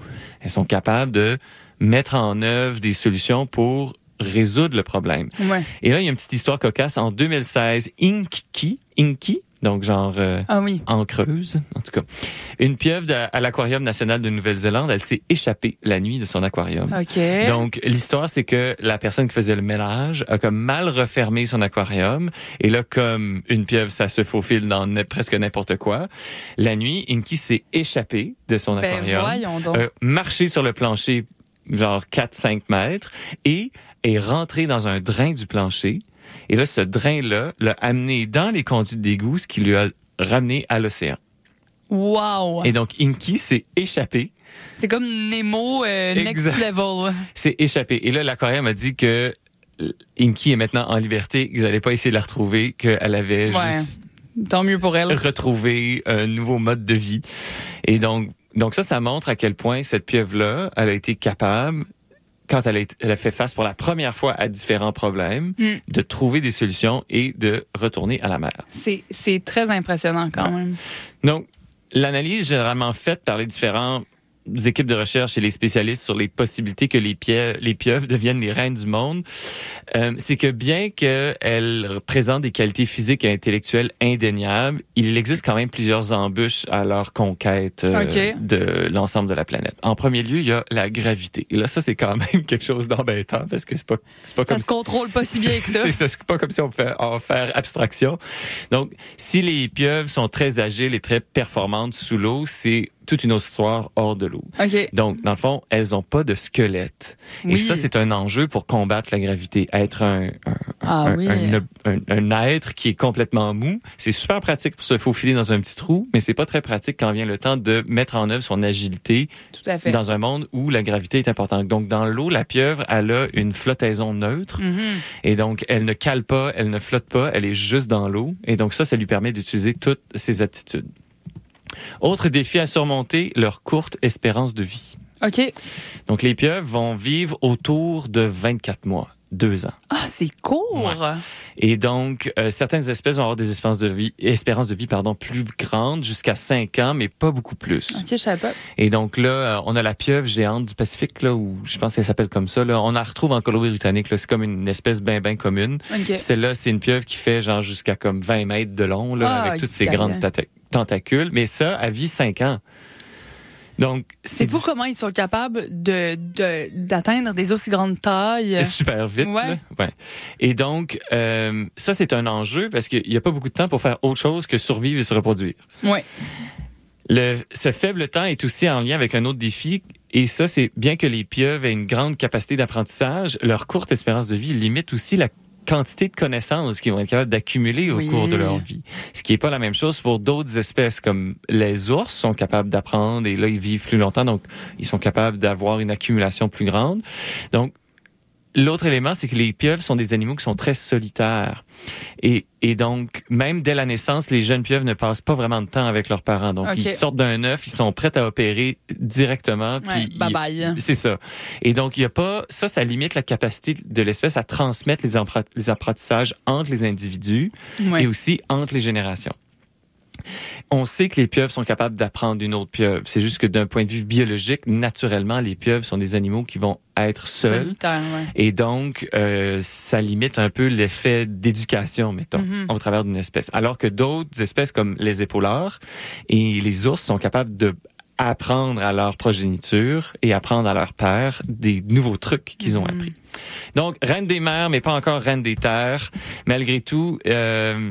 elles sont capables de mettre en œuvre des solutions pour résoudre le problème. Ouais. Et là, il y a une petite histoire cocasse. En 2016, Inky, Inky, donc genre euh, Ah oui. en creuse, en tout cas, une pieuvre de- à l'aquarium national de Nouvelle-Zélande, elle s'est échappée la nuit de son aquarium. OK. Donc, l'histoire, c'est que la personne qui faisait le ménage a comme mal refermé son aquarium. Et là, comme une pieuvre, ça se faufile dans presque n'importe quoi. La nuit, Inky s'est échappée de son ben, aquarium, donc. euh, marché sur le plancher, genre 4-5 mètres, et est rentrée dans un drain du plancher. Et là, ce drain-là l'a amené dans les conduites d'égout, ce qui lui a ramené à l'océan. Wow. Et donc, Inky s'est échappée C'est comme Nemo euh, next Exact. level. s'est échappé. Et là, l'aquarium a dit que euh, Inky est maintenant en liberté, qu'ils n'allaient pas essayer de la retrouver, qu'elle avait Ouais. juste Tant mieux pour elle. retrouvé un nouveau mode de vie. Et donc, donc ça, ça montre à quel point cette pieuvre-là, elle a été capable, quand elle a, été- elle a fait face pour la première fois à différents problèmes, Mm. de trouver des solutions et de retourner à la mer. C'est c'est très impressionnant quand même. Donc, l'analyse généralement faite par les différents équipes de recherche et les spécialistes sur les possibilités que les, les pieuvres deviennent les reines du monde, euh, c'est que bien qu'elles présentent des qualités physiques et intellectuelles indéniables, il existe quand même plusieurs embûches à leur conquête euh, Ok. de l'ensemble de la planète. En premier lieu, il y a la gravité. Et là, ça, c'est quand même quelque chose d'embêtant parce que c'est pas, c'est pas Ça comme se contrôle pas si bien que ça, c'est pas comme si on pouvait en faire abstraction. Donc, si les pieuvres sont très agiles et très performantes sous l'eau, c'est toute une autre histoire hors de l'eau. Donc, dans le fond, elles ont pas de squelette. Et Oui. ça, c'est un enjeu pour combattre la gravité. Être un, un, Ah un, oui. un, être qui est complètement mou, c'est super pratique pour se faufiler dans un petit trou, mais c'est pas très pratique quand vient le temps de mettre en œuvre son agilité Tout à fait. dans un monde où la gravité est importante. Donc, dans l'eau, la pieuvre, elle a une flottaison neutre. Mhm. Et donc, elle ne cale pas, elle ne flotte pas, elle est juste dans l'eau. Et donc, ça, ça lui permet d'utiliser toutes ses aptitudes. Autre défi à surmonter, leur courte espérance de vie. OK. Donc, les pieuvres vont vivre autour de 24 mois, deux ans. Ah, c'est court. Et donc, euh, certaines espèces vont avoir des espérances de vie, espérances de vie pardon, plus grandes, jusqu'à 5 ans, mais pas beaucoup plus. OK, je savais pas. Et donc là, euh, on a la pieuvre géante du Pacifique, là, où je pense qu'elle s'appelle comme ça. Là. On la retrouve en Colombie-Britannique. là. C'est comme une espèce bien, bien commune. OK. Celle-là, c'est une pieuvre qui fait genre jusqu'à comme 20 mètres de long, là, Ah, avec toutes ses grandes tentacules. Mais ça, elle vit 5 ans. Donc, C'est fou comment ils sont capables de de- d'atteindre des aussi grandes tailles. super vite. Ouais. là. Ouais. Et donc, euh, ça, c'est un enjeu parce qu'il n'y a pas beaucoup de temps pour faire autre chose que survivre et se reproduire. Ouais. Le, ce faible temps est aussi en lien avec un autre défi. Et ça, c'est bien que les pieuvres aient une grande capacité d'apprentissage, leur courte espérance de vie limite aussi la quantité de connaissances qu'ils vont être capables d'accumuler au Oui. cours de leur vie. Ce qui n'est pas la même chose pour d'autres espèces comme les ours sont capables d'apprendre et là, ils vivent plus longtemps, donc ils sont capables d'avoir une accumulation plus grande. Donc, l'autre élément, c'est que les pieuvres sont des animaux qui sont très solitaires. Et, et donc, même dès la naissance, les jeunes pieuvres ne passent pas vraiment de temps avec leurs parents. Donc, ils sortent d'un œuf, ils sont prêts à opérer directement. Ouais, puis bye ils- bye. C'est ça. Et donc, il y a pas, ça, ça limite la capacité de l'espèce à transmettre les apprentissages entre les individus Ouais. et aussi entre les générations. On sait que les pieuvres sont capables d'apprendre d'une autre pieuvre. C'est juste que d'un point de vue biologique, naturellement, les pieuvres sont des animaux qui vont être seuls. Ouais. Et donc, euh, ça limite un peu l'effet d'éducation, mettons, Mhm. au travers d'une espèce. Alors que d'autres espèces comme les épaulards et les ours sont capables de apprendre à leur progéniture et apprendre à leur père des nouveaux trucs qu'ils ont Mhm. appris. Donc, reine des mers, mais pas encore reine des terres. Malgré tout, euh,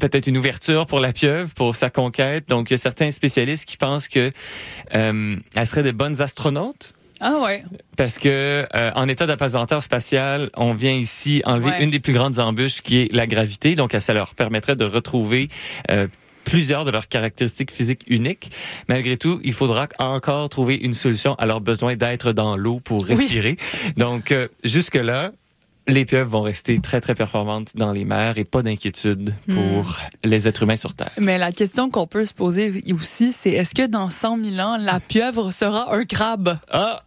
peut-être une ouverture pour la pieuvre, pour sa conquête. Donc, il y a certains spécialistes qui pensent que euh, elle serait de bonnes astronautes Ah ouais. parce que euh, en état d'apesanteur spatial, on vient ici enlever Ouais. une des plus grandes embûches qui est la gravité. Donc, ça leur permettrait de retrouver euh, plusieurs de leurs caractéristiques physiques uniques. Malgré tout, il faudra encore trouver une solution à leur besoin d'être dans l'eau pour Oui. respirer. Donc, euh, jusque-là, les pieuvres vont rester très, très performantes dans les mers et pas d'inquiétude pour les êtres humains sur Terre. Mais la question qu'on peut se poser aussi, c'est est-ce que dans 100 000 ans, la pieuvre sera un crabe? Ah!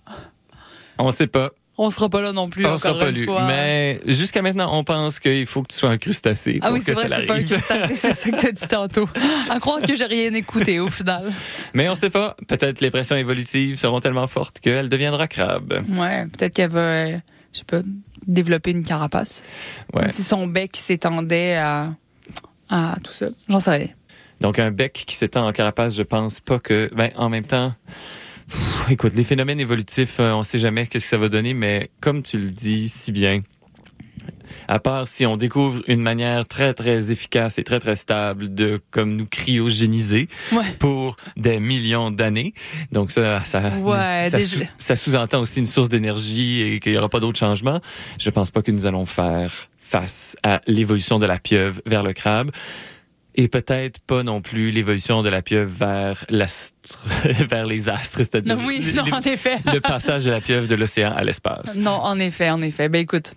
On sait pas. On sera pas là non plus, On sera pas lu. Mais jusqu'à maintenant, on pense qu'il faut que tu sois un crustacé Ah oui, c'est vrai, c'est pas un crustacé, c'est ça que t'as dit tantôt. À croire que j'ai rien écouté au final. Mais on sait pas. Peut-être les pressions évolutives seront tellement fortes qu'elle deviendra crabe. Ouais, peut-être qu'elle va, euh, je sais pas, développer une carapace. Ouais. Comme si son bec s'étendait à, à tout ça. J'en sais rien. Donc un bec qui s'étend en carapace, je pense pas que. Ben en même temps. pff, écoute, les phénomènes évolutifs, euh, on sait jamais qu'est-ce que ça va donner, mais comme tu le dis si bien, à part si on découvre une manière très très efficace et très très stable de comme nous cryogéniser Ouais. pour des millions d'années. Donc ça ça Ouais, ça, déjà. sous- ça sous-entend aussi une source d'énergie et qu'il y aura pas d'autres changements. Je pense pas que nous allons faire face à l'évolution de la pieuvre vers le crabe. Et peut-être pas non plus l'évolution de la pieuvre vers l'astre, vers les astres, c'est-à-dire Non, oui, le- non, en effet. le passage de la pieuvre de l'océan à l'espace. Non, en effet, en effet. Ben écoute,